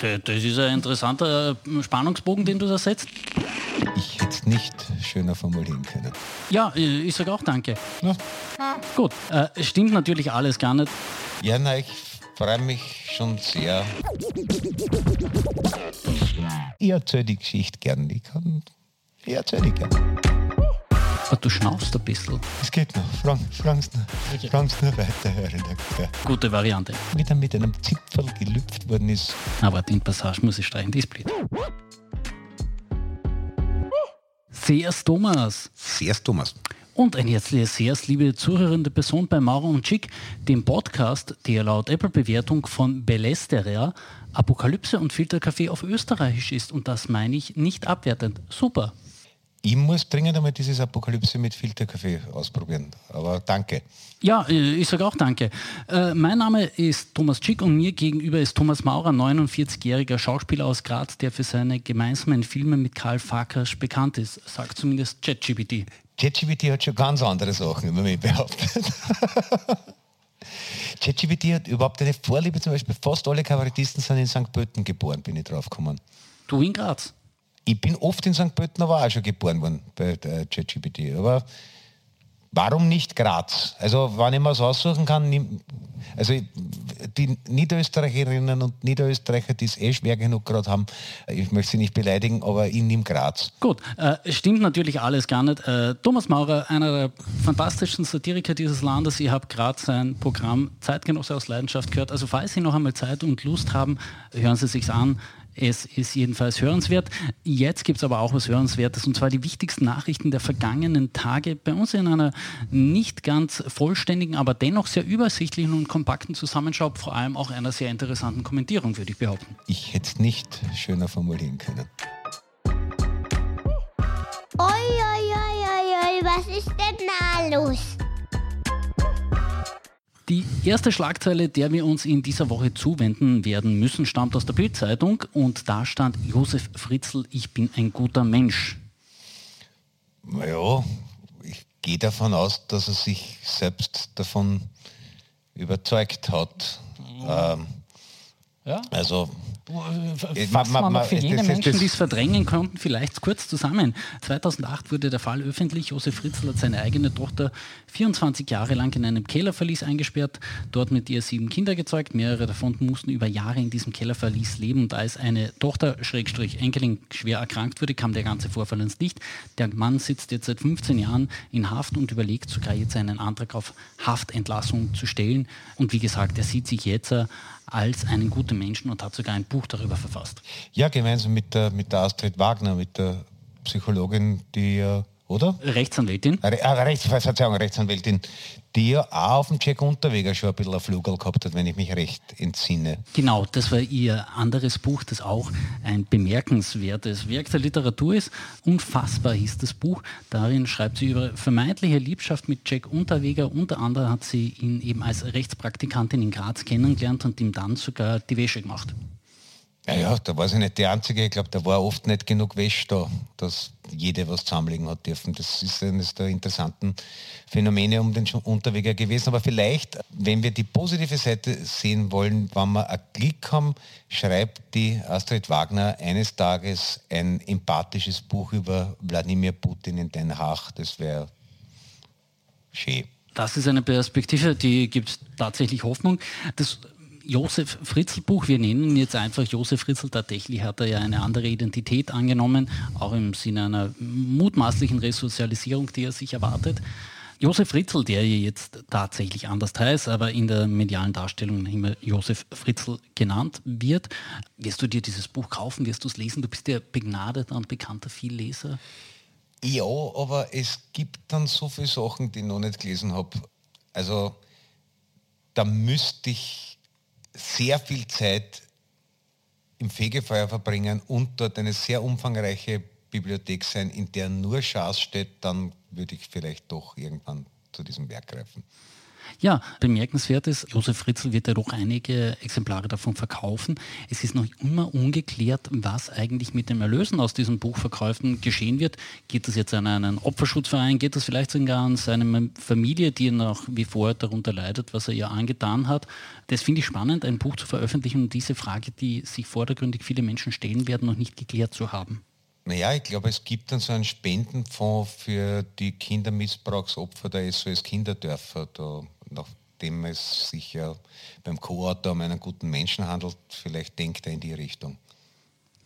Das ist ein interessanter äh, Spannungsbogen, den du da setzt. Ich hätte es nicht schöner formulieren können. Ja, äh, ich sage auch danke. Ja. Gut, äh, stimmt natürlich alles gar nicht. Ja, na, ich freue mich schon sehr. Ich erzähle die Geschichte gern. Ich, kann, ich erzähle die gern. Aber du schnaufst ein bisschen. Es geht noch. Sie noch, okay. nur weiter, Herr Redakteur. Gute Variante. Wie dann mit einem Zipfel gelüpft worden ist. Aber den Passage muss ich streichen, die ist blöd. Sehr's Thomas. Sehr's Thomas. Und ein herzliches Sehr's, liebe zuhörende Person bei Maurer und Chick, dem Podcast, der laut Apple-Bewertung von Belesteria Apokalypse und Filterkaffee auf Österreichisch ist. Und das meine ich nicht abwertend. Super. Ich muss dringend einmal dieses Apokalypse mit Filterkaffee ausprobieren. Aber danke. Ja, äh, ich sage auch danke. Äh, mein Name ist Thomas Schick und mir gegenüber ist Thomas Maurer, 49-jähriger Schauspieler aus Graz, der für seine gemeinsamen Filme mit Karl Farkas bekannt ist, sagt zumindest ChatGPT. ChatGPT hat schon ganz andere Sachen über mich behauptet. ChatGPT hat überhaupt eine Vorliebe, zum Beispiel fast alle Kabarettisten sind in St. Pölten geboren, bin ich drauf gekommen. Du in Graz? Ich bin oft in St. Pölten, aber auch schon geboren worden bei ChatGPT. Aber warum nicht Graz? Also, wenn ich mir es aussuchen kann, also die Niederösterreicherinnen und Niederösterreicher, die es eh schwer genug gerade haben, ich möchte sie nicht beleidigen, aber ich nehme Graz. Gut, äh, stimmt natürlich alles gar nicht. Äh, Thomas Maurer, einer der fantastischsten Satiriker dieses Landes, ich habe gerade sein Programm Zeitgenosse aus Leidenschaft gehört. Also falls Sie noch einmal Zeit und Lust haben, hören Sie sich an. Es ist jedenfalls hörenswert. Jetzt gibt es aber auch was Hörenswertes und zwar die wichtigsten Nachrichten der vergangenen Tage bei uns in einer nicht ganz vollständigen, aber dennoch sehr übersichtlichen und kompakten Zusammenschau, vor allem auch einer sehr interessanten Kommentierung, würde ich behaupten. Ich hätte es nicht schöner formulieren können. Oi, oi, oi, oi, was ist denn da los? Die erste Schlagzeile, der wir uns in dieser Woche zuwenden werden müssen, stammt aus der Bildzeitung und da stand Josef Fritzl, ich bin ein guter Mensch. Naja, ich gehe davon aus, dass er sich selbst davon überzeugt hat. Mhm. Ähm, ja? Also Fassen wir noch für jene Menschen, die es verdrängen konnten, vielleicht kurz zusammen. 2008 wurde der Fall öffentlich. Josef Fritzl hat seine eigene Tochter 24 Jahre lang in einem Kellerverlies eingesperrt, dort mit ihr sieben Kinder gezeugt. Mehrere davon mussten über Jahre in diesem Kellerverlies leben. Und als eine Tochter, Schrägstrich Enkelin, schwer erkrankt wurde, kam der ganze Vorfall ins Licht. Der Mann sitzt jetzt seit 15 Jahren in Haft und überlegt sogar jetzt einen Antrag auf Haftentlassung zu stellen. Und wie gesagt, er sieht sich jetzt als einen guten Menschen und hat sogar ein Buch darüber verfasst. Ja, gemeinsam mit der, mit der Astrid Wagner, mit der Psychologin, die oder? Rechtsanwältin. Re ah, Rechts, Verzeihung, Rechtsanwältin, die ja auch auf dem Jack Unterweger schon ein bisschen ein Flugel gehabt hat, wenn ich mich recht entsinne. Genau, das war ihr anderes Buch, das auch ein bemerkenswertes Werk der Literatur ist. Unfassbar hieß das Buch. Darin schreibt sie über vermeintliche Liebschaft mit Jack Unterweger. Unter anderem hat sie ihn eben als Rechtspraktikantin in Graz kennengelernt und ihm dann sogar die Wäsche gemacht. Ja, ja, da war sie nicht die Einzige. Ich glaube, da war oft nicht genug Wäsche da, dass jede was zusammenlegen hat dürfen. Das ist eines der interessanten Phänomene um den Unterweger gewesen. Aber vielleicht, wenn wir die positive Seite sehen wollen, wenn wir ein Glück haben, schreibt die Astrid Wagner eines Tages ein empathisches Buch über Wladimir Putin in Den Haag. Das wäre schön. Das ist eine Perspektive, die gibt tatsächlich Hoffnung. Das Josef Fritzl Buch, wir nennen ihn jetzt einfach Josef Fritzl, tatsächlich hat er ja eine andere Identität angenommen, auch im Sinne einer mutmaßlichen Resozialisierung, die er sich erwartet. Josef Fritzl, der ja jetzt tatsächlich anders heißt, aber in der medialen Darstellung immer Josef Fritzl genannt wird. Wirst du dir dieses Buch kaufen? Wirst du es lesen? Du bist ja begnadeter und bekannter Vielleser. Ja, aber es gibt dann so viele Sachen, die ich noch nicht gelesen habe. Also da müsste ich sehr viel Zeit im Fegefeuer verbringen und dort eine sehr umfangreiche Bibliothek sein, in der nur Schaß steht, dann würde ich vielleicht doch irgendwann zu diesem Werk greifen. Ja, bemerkenswert ist, Josef Fritzl wird ja doch einige Exemplare davon verkaufen. Es ist noch immer ungeklärt, was eigentlich mit dem Erlösen aus diesen Buchverkäufen geschehen wird. Geht das jetzt an einen Opferschutzverein? Geht das vielleicht sogar an seine Familie, die noch wie vorher darunter leidet, was er ihr angetan hat? Das finde ich spannend, ein Buch zu veröffentlichen und diese Frage, die sich vordergründig viele Menschen stellen werden, noch nicht geklärt zu haben. Naja, ich glaube, es gibt dann so einen Spendenfonds für die Kindermissbrauchsopfer der SOS Kinderdörfer. Da nachdem es sich ja beim Co-Autor um einen guten Menschen handelt, vielleicht denkt er in die Richtung.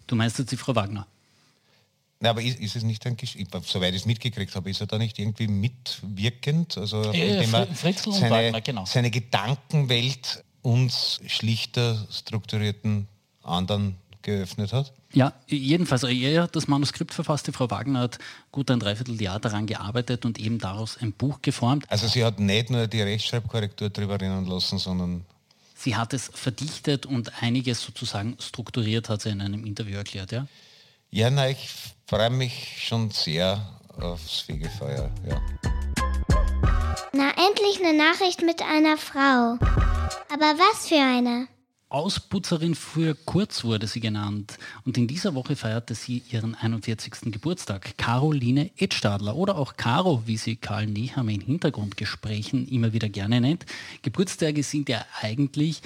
Du meinst jetzt die Frau Wagner? Na, aber ist, ist, es nicht ein Geschichte, soweit ich es mitgekriegt habe, ist er da nicht irgendwie mitwirkend? Also ja, indem er seine, Wagner, genau. seine Gedankenwelt uns schlichter strukturierten anderen geöffnet hat? Ja, jedenfalls, er hat das Manuskript verfasst, die Frau Wagner hat gut ein Dreivierteljahr daran gearbeitet und eben daraus ein Buch geformt. Also sie hat nicht nur die Rechtschreibkorrektur drüber rinnen lassen, sondern... Sie hat es verdichtet und einiges sozusagen strukturiert, hat sie in einem Interview erklärt, ja? Ja, na, ich freue mich schon sehr aufs Fegefeuer, ja. Na, endlich eine Nachricht mit einer Frau. Aber was für eine? Ausputzerin für kurz wurde sie genannt. Und in dieser Woche feierte sie ihren 41. Geburtstag. Caroline Edstadler oder auch Caro, wie sie Karl Nehammer in Hintergrundgesprächen immer wieder gerne nennt. Geburtstage sind ja eigentlich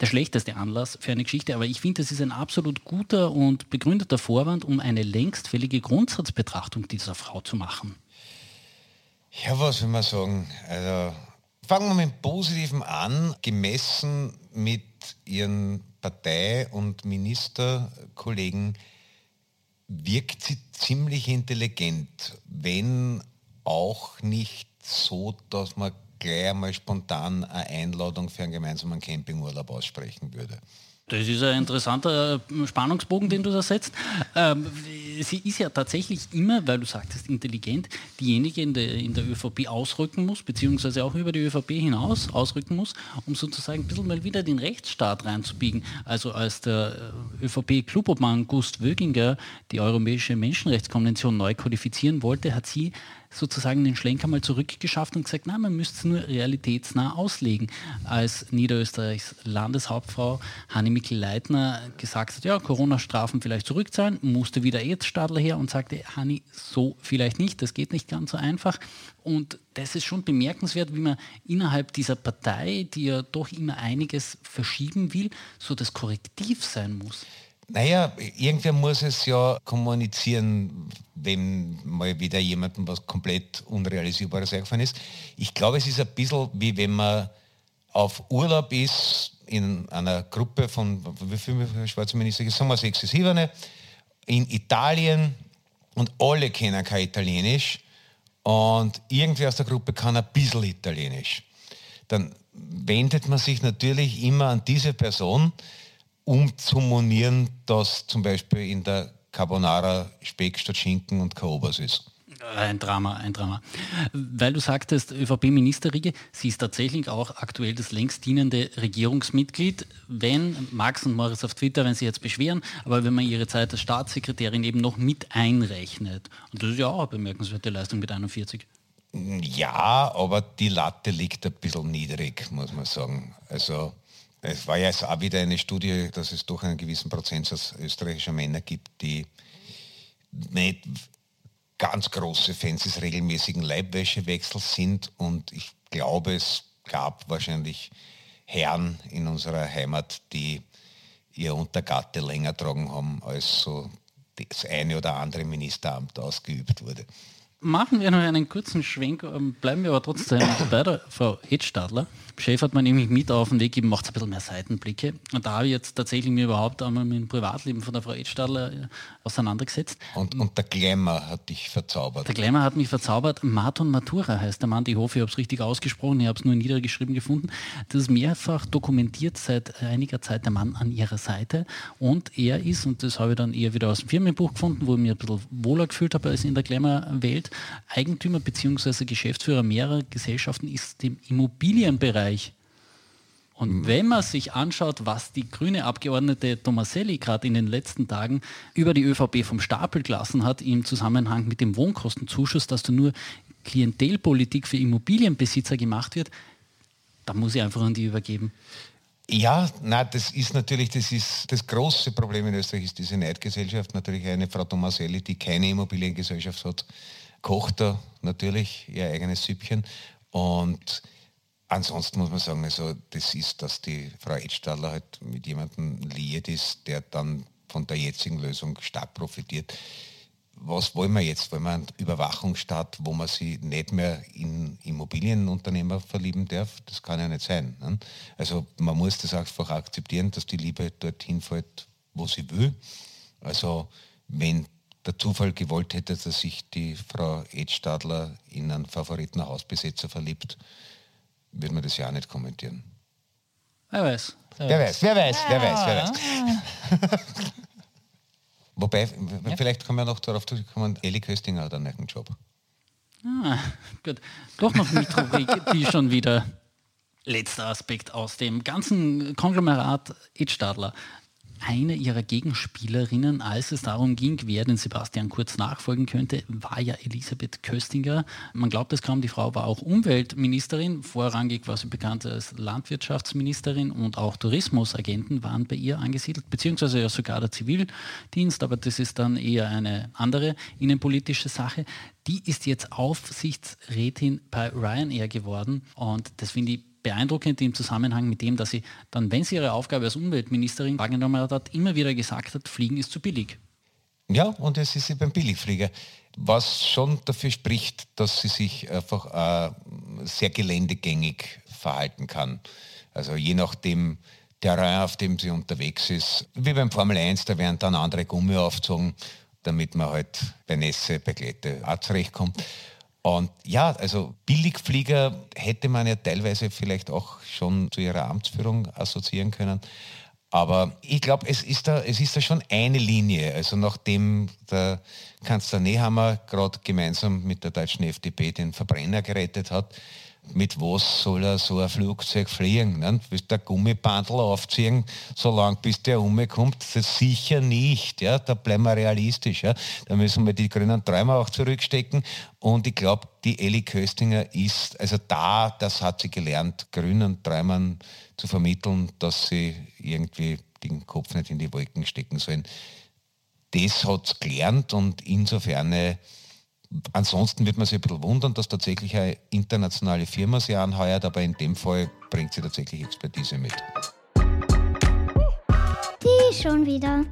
der schlechteste Anlass für eine Geschichte, aber ich finde, es ist ein absolut guter und begründeter Vorwand, um eine längst fällige Grundsatzbetrachtung dieser Frau zu machen. Ja, was will man sagen? Also fangen wir mit dem Positiven an. Gemessen mit ihren Partei- und Ministerkollegen wirkt sie ziemlich intelligent, wenn auch nicht so, dass man gleich einmal spontan eine Einladung für einen gemeinsamen Campingurlaub aussprechen würde. Das ist ein interessanter äh, Spannungsbogen, den du da setzt. Ähm, sie ist ja tatsächlich immer, weil du sagtest, intelligent, diejenige in der, in der ÖVP ausrücken muss, beziehungsweise auch über die ÖVP hinaus ausrücken muss, um sozusagen ein bisschen mal wieder den Rechtsstaat reinzubiegen. Also als der äh, ÖVP-Klubobmann Gust Wöginger die Europäische Menschenrechtskonvention neu kodifizieren wollte, hat sie sozusagen den Schlenker mal zurückgeschafft und gesagt, na, man müsste es nur realitätsnah auslegen. Als Niederösterreichs Landeshauptfrau Hanni Mikl-Leitner gesagt hat, ja, Corona-Strafen vielleicht zurückzahlen, musste wieder Ed-Stadler her und sagte, Hanni, so vielleicht nicht, das geht nicht ganz so einfach. Und das ist schon bemerkenswert, wie man innerhalb dieser Partei, die ja doch immer einiges verschieben will, so das Korrektiv sein muss. Naja, irgendwer muss es ja kommunizieren, wenn mal wieder jemandem was komplett Unrealisierbares eingefallen ist. Ich glaube, es ist ein bisschen wie wenn man auf Urlaub ist in einer Gruppe von, wie viele schwarze Minister, sagen wir sechs, sieben, in Italien und alle kennen kein Italienisch und irgendwer aus der Gruppe kann ein bisschen Italienisch. Dann wendet man sich natürlich immer an diese Person, um zu monieren, dass zum Beispiel in der Carbonara Speck statt Schinken und Kaobers ist. Ein Drama, ein Drama. Weil du sagtest, ÖVP-Ministerriege, sie ist tatsächlich auch aktuell das längst dienende Regierungsmitglied. Wenn Max und Morris auf Twitter, wenn sie jetzt beschweren, aber wenn man ihre Zeit als Staatssekretärin eben noch mit einrechnet. Und das ist ja auch eine bemerkenswerte Leistung mit 41. Ja, aber die Latte liegt ein bisschen niedrig, muss man sagen. Also es war ja jetzt auch wieder eine Studie, dass es doch einen gewissen Prozentsatz österreichischer Männer gibt, die nicht ganz große Fans des regelmäßigen Leibwäschewechsels sind. Und ich glaube, es gab wahrscheinlich Herren in unserer Heimat, die ihr Untergatte länger tragen haben, als so das eine oder andere Ministeramt ausgeübt wurde. Machen wir noch einen kurzen Schwenk, ähm, bleiben wir aber trotzdem bei der Frau Edstadler. Chef hat man nämlich mit auf den Weg gegeben, macht ein bisschen mehr Seitenblicke. Und da habe ich jetzt tatsächlich mir überhaupt einmal mit dem Privatleben von der Frau Edstadler äh, auseinandergesetzt. Und, und der Glamour hat dich verzaubert. Der Glamour hat mich verzaubert. Marton Matura heißt der Mann. Ich hoffe, ich habe es richtig ausgesprochen. Ich habe es nur niedergeschrieben gefunden. Das ist mehrfach dokumentiert seit einiger Zeit der Mann an ihrer Seite. Und er ist, und das habe ich dann eher wieder aus dem Firmenbuch gefunden, wo ich mich ein bisschen wohler gefühlt habe als in der Glamour-Welt, Eigentümer bzw. Geschäftsführer mehrerer Gesellschaften ist im Immobilienbereich. Und mhm. wenn man sich anschaut, was die grüne Abgeordnete Tomaselli gerade in den letzten Tagen über die ÖVP vom Stapel gelassen hat im Zusammenhang mit dem Wohnkostenzuschuss, dass da nur Klientelpolitik für Immobilienbesitzer gemacht wird, Da muss ich einfach an die übergeben. Ja, na, das ist natürlich, das ist das große Problem in Österreich ist diese Neidgesellschaft. Natürlich eine Frau Tomaselli, die keine Immobiliengesellschaft hat, kocht da natürlich ihr eigenes Süppchen. Und ansonsten muss man sagen, also das ist, dass die Frau Edstadler halt mit jemandem liiert ist, der dann von der jetzigen Lösung stark profitiert was wollen wir jetzt? Wollen wir einen Überwachungsstaat, wo man sich nicht mehr in Immobilienunternehmer verlieben darf? Das kann ja nicht sein. Ne? Also man muss das einfach akzeptieren, dass die Liebe dorthin fällt, wo sie will. Also wenn der Zufall gewollt hätte, dass sich die Frau Edstadler in einen Favoritenhausbesetzer verliebt, würde man das ja auch nicht kommentieren. Wer weiß. Wer, weiß, wer weiß, wer weiß, wer weiß. Wer weiß. Wobei, ja. vielleicht kommen wir noch darauf zurückkommen, Eli Köstinger hat einen neuen Job. Ah, gut. Doch noch mit Rubrik, die schon wieder letzter Aspekt aus dem ganzen Konglomerat Edstadler eine ihrer Gegenspielerinnen, als es darum ging, wer den Sebastian Kurz nachfolgen könnte, war ja Elisabeth Köstinger. Man glaubt es kaum, die Frau war auch Umweltministerin, vorrangig war sie bekannt als Landwirtschaftsministerin und auch Tourismusagenten waren bei ihr angesiedelt, beziehungsweise ja sogar der Zivildienst, aber das ist dann eher eine andere innenpolitische Sache. Die ist jetzt Aufsichtsrätin bei Ryanair geworden und das finde ich beeindruckend im Zusammenhang mit dem, dass sie dann, wenn sie ihre Aufgabe als Umweltministerin wahrgenommen hat, immer wieder gesagt hat, Fliegen ist zu billig. Ja, und es ist eben Billigflieger, was schon dafür spricht, dass sie sich einfach äh, sehr geländegängig verhalten kann. Also je nachdem Terrain, auf dem sie unterwegs ist, wie beim Formel 1, da werden dann andere Gummi aufgezogen, damit man halt bei Nässe, bei Glätte auch zurechtkommt. Und ja, also Billigflieger hätte man ja teilweise vielleicht auch schon zu ihrer Amtsführung assoziieren können. Aber ich glaube, es, ist da, es ist da schon eine Linie. Also nachdem der Kanzler Nehammer gerade gemeinsam mit der deutschen FDP den Verbrenner gerettet hat, mit was soll er so ein Flugzeug fliegen? Ne? Willst der Gummibandel aufziehen, solange bis der umkommt? Das sicher nicht. Ja? Da bleiben wir realistisch. Ja? Da müssen wir die grünen Träume auch zurückstecken. Und ich glaube, die Elli Köstinger ist, also da, das hat sie gelernt, grünen Träumern zu vermitteln, dass sie irgendwie den Kopf nicht in die Wolken stecken sollen. Das hat sie gelernt und insofern Ansonsten wird man sich ein bisschen wundern, dass tatsächlich eine internationale Firma sie anheuert, aber in dem Fall bringt sie tatsächlich Expertise mit. Die schon wieder.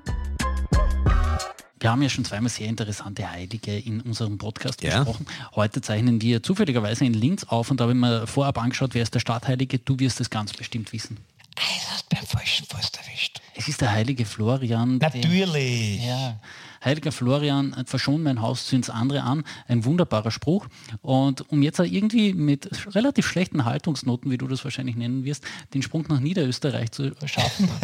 Wir haben ja schon zweimal sehr interessante Heilige in unserem Podcast ja. gesprochen. Heute zeichnen wir zufälligerweise in Linz auf und da habe ich mir vorab angeschaut, wer ist der Stadtheilige. Du wirst es ganz bestimmt wissen. Also beim falschen Fuß erwischt. Es ist der heilige Florian. Natürlich. Der, ja, Heiliger Florian, verschon mein Haus zu ins andere an. Ein wunderbarer Spruch. Und um jetzt irgendwie mit relativ schlechten Haltungsnoten, wie du das wahrscheinlich nennen wirst, den Sprung nach Niederösterreich zu schaffen.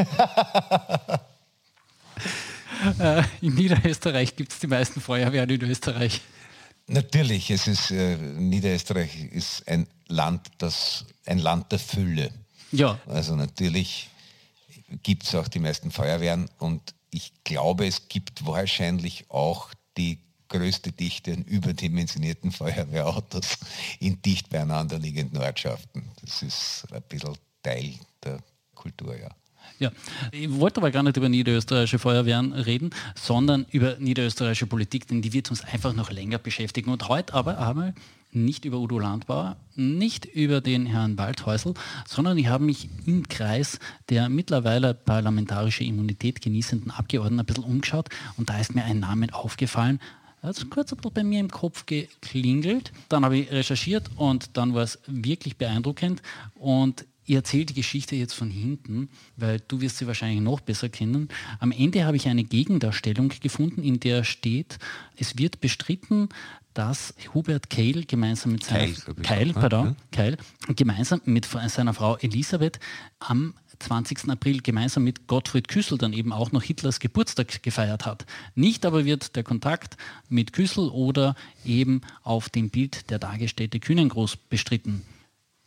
Äh, in Niederösterreich gibt es die meisten Feuerwehren in Österreich. Natürlich, es ist äh, Niederösterreich ist ein Land, das ein Land der Fülle. Ja. Also natürlich gibt es auch die meisten Feuerwehren und ich glaube, es gibt wahrscheinlich auch die größte Dichte an überdimensionierten Feuerwehrautos in dicht beieinander liegenden Ortschaften. Das ist ein bisschen Teil der Kultur, ja. Ja, ich wollte aber gar nicht über niederösterreichische Feuerwehren reden, sondern über niederösterreichische Politik, denn die wird uns einfach noch länger beschäftigen. Und heute aber einmal nicht über Udo Landbauer, nicht über den Herrn Waldhäusl, sondern ich habe mich im Kreis der mittlerweile parlamentarische Immunität genießenden Abgeordneten ein bisschen umgeschaut und da ist mir ein Name aufgefallen, hat es kurz ein bisschen bei mir im Kopf geklingelt. Dann habe ich recherchiert und dann war es wirklich beeindruckend. Und ich erzähle die Geschichte jetzt von hinten, weil du wirst sie wahrscheinlich noch besser kennen. Am Ende habe ich eine Gegendarstellung gefunden, in der steht, es wird bestritten, dass Hubert Keil gemeinsam mit seiner Keil, Keil, pardon, Keil, gemeinsam mit seiner Frau Elisabeth am 20. April gemeinsam mit Gottfried Küssel dann eben auch noch Hitlers Geburtstag gefeiert hat. Nicht aber wird der Kontakt mit Küssel oder eben auf dem Bild der Tagesstätte Kühnengroß bestritten.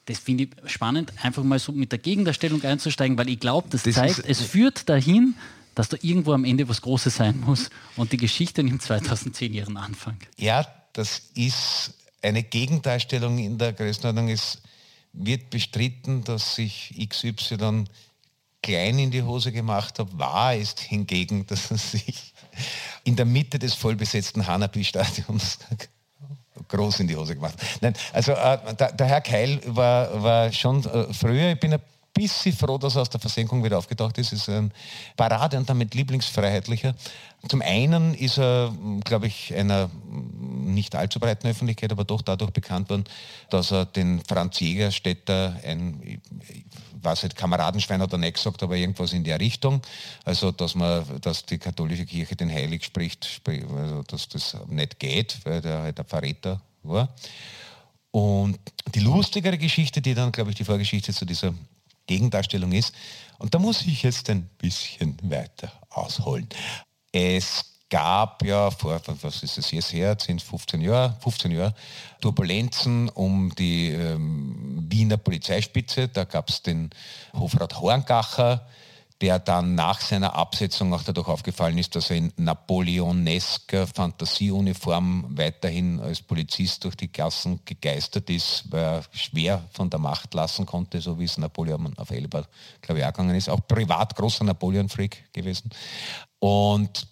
Das finde ich spannend, einfach mal so mit der Gegendarstellung einzusteigen, weil ich glaube, das, das, zeigt, es führt dahin, dass da irgendwo am Ende was Großes sein muss und die Geschichte nimmt 2010 ihren Anfang. Ja, das ist eine Gegendarstellung in der Größenordnung ist wird bestritten, dass sich XY klein in die Hose gemacht hat. Wahr ist hingegen, dass er sich in der Mitte des vollbesetzten Hanabi-Stadions groß in die Hose gemacht. Nein, also äh, der, der, Herr Keil war, war schon äh, früher, ich bin ein bisschen froh, dass er aus der Versenkung wieder aufgetaucht ist. Ist ein Parade und damit Lieblingsfreiheitlicher. Zum einen ist er, glaube ich, einer nicht allzu breiten Öffentlichkeit, aber doch dadurch bekannt worden, dass er den Franz Jägerstätter, ein, weiß nicht, Kameradenschwein hat er nicht gesagt, aber irgendwas in der Richtung. Also, dass man, dass die katholische Kirche den Heilig spricht, also, dass das nicht geht, weil der halt ein Verräter war. Und die lustigere Geschichte, die dann, glaube ich, die Vorgeschichte zu dieser Gegendarstellung ist. Und da muss ich jetzt ein bisschen weiter ausholen. Es gab ja vor, was ist es jetzt her, 10, 15 Jahre, 15 Jahre, Turbulenzen um die ähm, Wiener Polizeispitze. Da gab es den Hofrat Horngacher, der dann nach seiner Absetzung auch dadurch aufgefallen ist, dass er in napoleonesker Fantasieuniform weiterhin als Polizist durch die Gassen gegeistert ist, weil er schwer von der Macht lassen konnte, so wie es Napoleon auf Elba, glaube ich, gegangen ist. Auch privat großer Napoleon-Freak gewesen. Und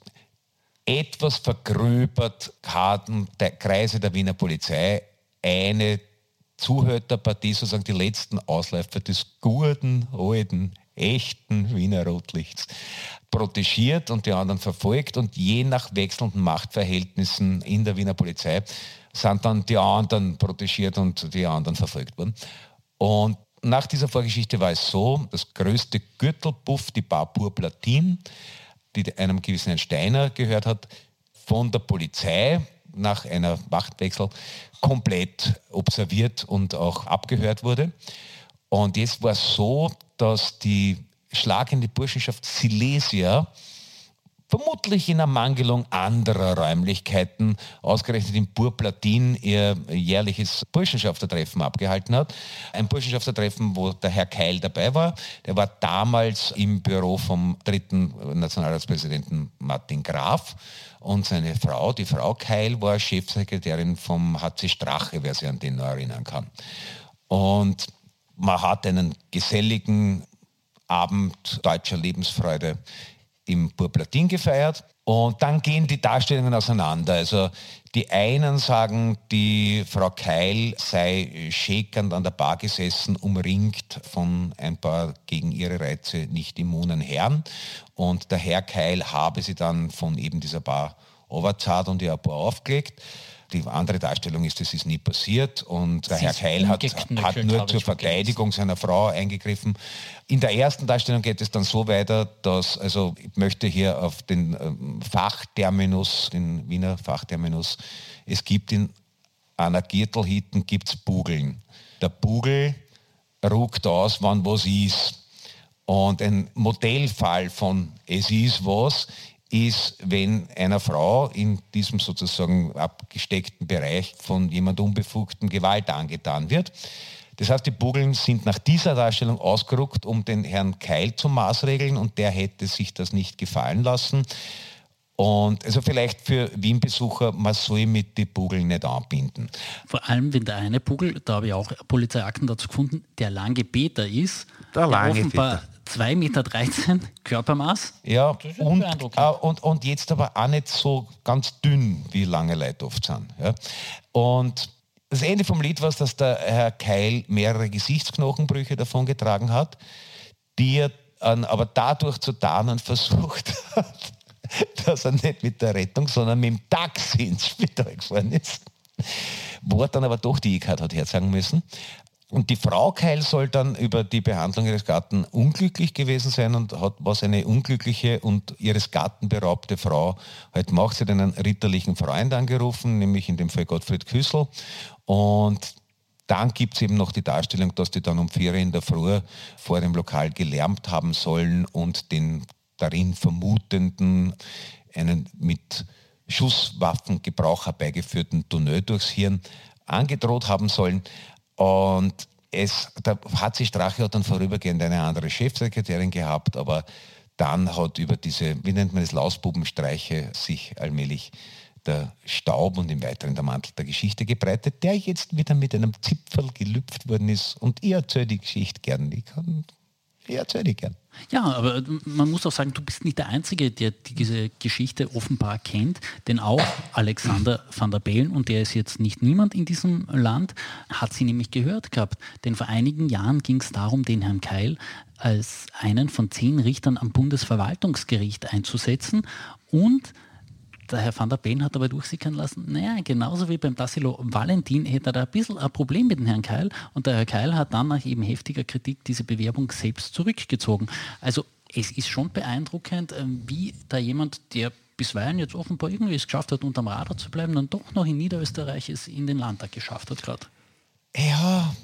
etwas vergröbert haben der Kreise der Wiener Polizei eine Zuhörterpartie, sozusagen die letzten Ausläufer des guten, alten echten Wiener Rotlichts protegiert und die anderen verfolgt und je nach wechselnden Machtverhältnissen in der Wiener Polizei sind dann die anderen protegiert und die anderen verfolgt worden. Und nach dieser Vorgeschichte war es so, das größte Gürtelpuff, die Barpur Platin, die einem gewissen Herrn Steiner gehört hat, von der Polizei nach einer Machtwechsel komplett observiert und auch abgehört wurde. Und jetzt war es so, dass die schlagende Burschenschaft Silesia vermutlich in Ermangelung anderer Räumlichkeiten ausgerechnet in Burplatin ihr jährliches Burschenschaftertreffen abgehalten hat. Ein Burschenschaftertreffen, wo der Herr Keil dabei war. Der war damals im Büro vom dritten Nationalratspräsidenten Martin Graf und seine Frau, die Frau Keil, war Chefsekretärin vom HC Strache, wer sich an den noch erinnern kann. Und man hat einen geselligen Abend deutscher Lebensfreude im Burplatin gefeiert. Und dann gehen die Darstellungen auseinander. Also die einen sagen, die Frau Keil sei schäkernd an der Bar gesessen, umringt von ein paar gegen ihre Reize nicht immunen Herren. Und der Herr Keil habe sie dann von eben dieser Bar overzahlt und ihr ein paar aufgelegt. Die andere Darstellung ist, das ist nie passiert und der Herr Keil hat, hat nur zur Verteidigung seiner Frau eingegriffen. In der ersten Darstellung geht es dann so weiter, dass, also ich möchte hier auf den ähm, Fachterminus, den Wiener Fachterminus, es gibt in einer Gürtelhitten gibt's Bugeln. Der Bugel ruckt aus, wann was ist. Und ein Modellfall von es ist was ist, wenn einer Frau in diesem sozusagen abgesteckten Bereich von jemand Unbefugten Gewalt angetan wird. Das heißt, die Bugeln sind nach dieser Darstellung ausgerückt, um den Herrn Keil zu maßregeln und der hätte sich das nicht gefallen lassen. Und also vielleicht für Wien-Besucher, man soll mit den Bugeln nicht anbinden. Vor allem, wenn der eine Bugel, da habe ich auch Polizeiakten dazu gefunden, der lange Peter ist, der, der lange offenbar Peter 2,13 Meter Körpermaß. Ja, und, äh, und, und jetzt aber auch nicht so ganz dünn, wie lange Leute oft sind. Ja. Und das Ende vom Lied war, dass der Herr Keil mehrere Gesichtsknochenbrüche davon getragen hat, die er aber dadurch zu tarnen versucht hat, dass er nicht mit der Rettung, sondern mit dem Taxi ins Spital gefahren ist. Wo er dann aber doch die E-Card hat herzagen müssen. Und die Frau Keil soll dann über die Behandlung ihres Gatten unglücklich gewesen sein und hat, was eine unglückliche und ihres Gatten beraubte Frau halt macht. Sie hat einen ritterlichen Freund angerufen, nämlich in dem Fall Gottfried Küssel. Und dann gibt es eben noch die Darstellung, dass die dann um vier in der Früh vor dem Lokal gelärmt haben sollen und den darin vermutenden einen mit Schusswaffengebrauch herbeigeführten Tunnel durchs Hirn angedroht haben sollen. Und es, da hat sich Strache dann vorübergehend eine andere Chefsekretärin gehabt, aber dann hat über diese, wie nennt man das, Lausbubenstreiche sich allmählich der Staub und im Weiteren der Mantel der Geschichte gebreitet, der jetzt wieder mit einem Zipfel gelüpft worden ist. Und ich erzähle die Geschichte gern. Ich kann ich erzähle die gern. Ja, aber man muss auch sagen, du bist nicht der Einzige, der diese Geschichte offenbar kennt, denn auch Alexander van der Bellen, und der ist jetzt nicht niemand in diesem Land, hat sie nämlich gehört gehabt. Denn vor einigen Jahren ging es darum, den Herrn Keil als einen von zehn Richtern am Bundesverwaltungsgericht einzusetzen und der Herr van der Bellen hat aber durchsickern lassen, naja, genauso wie beim Tassilo Valentin hätte er da ein bisschen ein Problem mit dem Herrn Keil und der Herr Keil hat dann nach eben heftiger Kritik diese Bewerbung selbst zurückgezogen. Also es ist schon beeindruckend, ähm, wie da jemand, der bisweilen jetzt offenbar irgendwie es geschafft hat, unterm Radar zu bleiben, dann doch noch in Niederösterreich es in den Landtag geschafft hat gerade. Ja,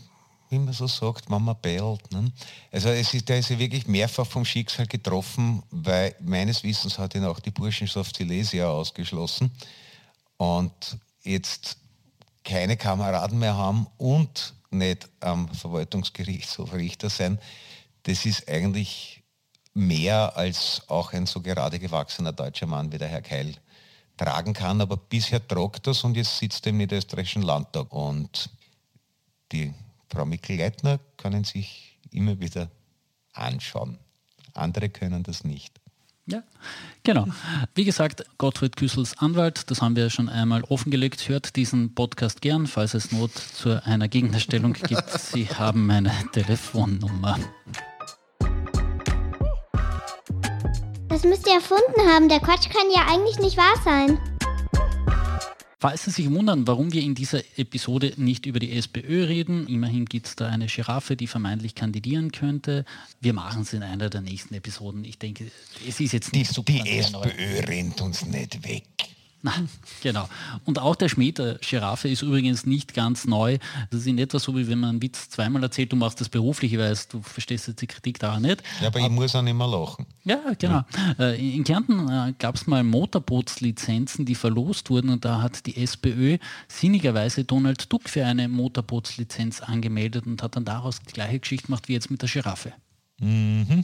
wie man so sagt, Mama bellt. Ne? Also es ist, der ist ja wirklich mehrfach vom Schicksal getroffen, weil meines Wissens hat ihn auch die Burschenschaft Silesia ausgeschlossen und jetzt keine Kameraden mehr haben und nicht am Verwaltungsgerichtshof Richter sein, das ist eigentlich mehr als auch ein so gerade gewachsener deutscher Mann wie der Herr Keil tragen kann, aber bisher tragt das und jetzt sitzt er im niederösterreichischen Landtag und die Frau Mikl-Leitner können sich immer wieder anschauen. Andere können das nicht. Ja, genau. Wie gesagt, Gottfried Küssels Anwalt, das haben wir schon einmal offengelegt, hört diesen Podcast gern, falls es Not zu einer Gegendarstellung gibt. Sie haben meine Telefonnummer. Das müsst ihr erfunden haben. Der Quatsch kann ja eigentlich nicht wahr sein. Falls Sie sich wundern, warum wir in dieser Episode nicht über die SPÖ reden, immerhin gibt es da eine Giraffe, die vermeintlich kandidieren könnte. Wir machen es in einer der nächsten Episoden. Ich denke, es ist jetzt nicht die, so. Die SPÖ rennt uns nicht weg. Nein, genau. Und auch der Schmäh der Giraffe ist übrigens nicht ganz neu. Das ist in etwa so, wie wenn man einen Witz zweimal erzählt, du machst das beruflich, ich weiß, du verstehst jetzt die Kritik daran nicht. Ja, aber, aber ich muss auch nicht mehr lachen. Ja, genau. Ja. Äh, in Kärnten äh, gab es mal Motorbootslizenzen, die verlost wurden und da hat die SPÖ sinnigerweise Donald Duck für eine Motorbootslizenz angemeldet und hat dann daraus die gleiche Geschichte gemacht wie jetzt mit der Giraffe. Mhm.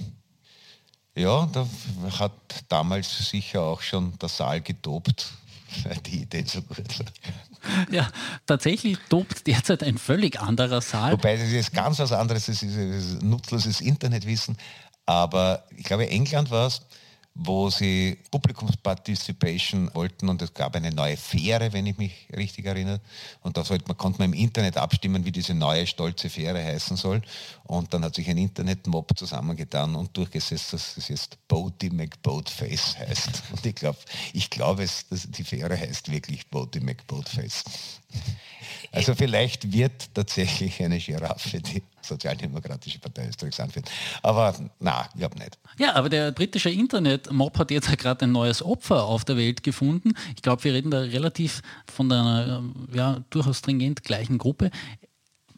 Ja, da hat damals sicher auch schon der Saal getobt die Idee so gut. Ja, tatsächlich tobt derzeit ein völlig anderer Saal. Wobei das ist ganz was anderes, das ist, das ist nutzloses Internetwissen. Aber ich glaube, England war es, wo sie Publikumsparticipation wollten und es gab eine neue Fähre, wenn ich mich richtig erinnere. Und da sollte man, konnte man im Internet abstimmen, wie diese neue stolze Fähre heißen soll. Und dann hat sich ein Internet-Mob zusammengetan und durchgesetzt, dass es jetzt Boaty McBoatface heißt. Und ich glaube, ich glaube, die Fähre heißt wirklich Boaty McBoatface. Also vielleicht wird tatsächlich eine Giraffe die Sozialdemokratische Partei Österreichs anführen. Aber na, ich glaube nicht. Ja, aber der britische Internet-Mob hat jetzt gerade ein neues Opfer auf der Welt gefunden. Ich glaube, wir reden da relativ von einer ja, durchaus stringent gleichen Gruppe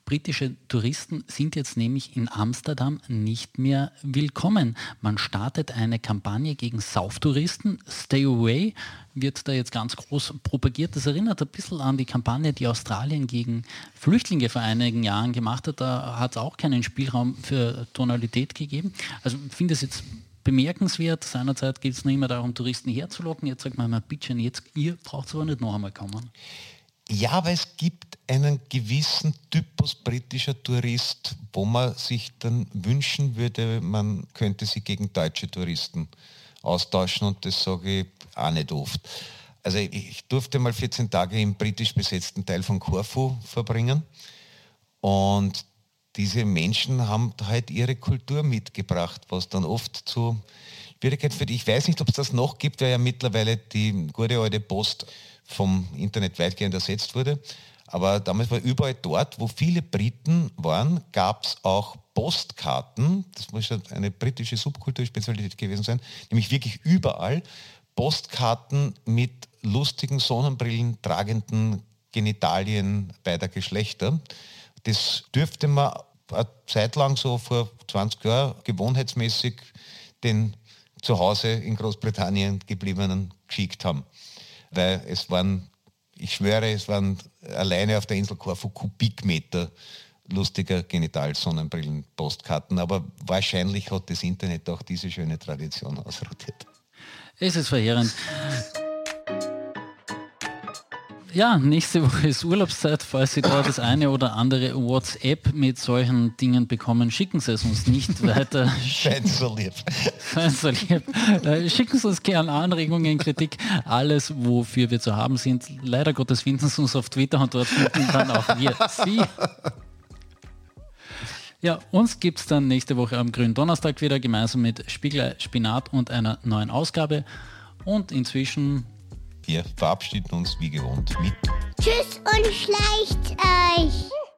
britische Touristen sind jetzt nämlich in Amsterdam nicht mehr willkommen. Man startet eine Kampagne gegen Sauftouristen. Stay Away wird da jetzt ganz groß propagiert. Das erinnert ein bisschen an die Kampagne, die Australien gegen Flüchtlinge vor einigen Jahren gemacht hat. Da hat es auch keinen Spielraum für Tonalität gegeben. Also ich finde es jetzt bemerkenswert. Seinerzeit geht es nicht mehr darum, Touristen herzulocken. Jetzt sagt man mal, bitte, jetzt, ihr braucht aber nicht noch einmal kommen. Ja, aber es gibt einen gewissen Typus britischer Tourist, wo man sich dann wünschen würde, man könnte sie gegen deutsche Touristen austauschen und das sage ich auch nicht oft. Also ich durfte mal 14 Tage im britisch besetzten Teil von Korfu verbringen und diese Menschen haben halt ihre Kultur mitgebracht, was dann oft zu Schwierigkeiten führt. Ich weiß nicht, ob es das noch gibt, weil ja mittlerweile die gute alte Post vom Internet weitgehend ersetzt wurde. Aber damals war überall dort, wo viele Briten waren, gab es auch Postkarten. Das muss eine britische Subkulturspezialität gewesen sein, nämlich wirklich überall Postkarten mit lustigen Sonnenbrillen tragenden Genitalien beider Geschlechter. Das dürfte man eine Zeit lang so vor 20 Jahren gewohnheitsmäßig den zu Hause in Großbritannien gebliebenen geschickt haben weil es waren, ich schwöre, es waren alleine auf der Insel Korfu Kubikmeter lustiger Genital-Sonnenbrillen-Postkarten, aber wahrscheinlich hat das Internet auch diese schöne Tradition ausrotiert. Es ist verheerend. Ja, nächste Woche ist Urlaubszeit. Falls Sie da das eine oder andere WhatsApp mit solchen Dingen bekommen, schicken Sie es uns nicht weiter. Seien so lieb. Seien so lieb. Äh, schicken Sie uns gerne Anregungen, Kritik, alles, wofür wir zu haben sind. Leider Gottes finden Sie uns auf Twitter und dort finden dann auch wir Sie. Ja, uns gibt es dann nächste Woche am grünen Donnerstag wieder, gemeinsam mit Spiegel, Spinat und einer neuen Ausgabe. Und inzwischen wir verabschieden uns wie gewohnt mit Tschüss und schleicht euch!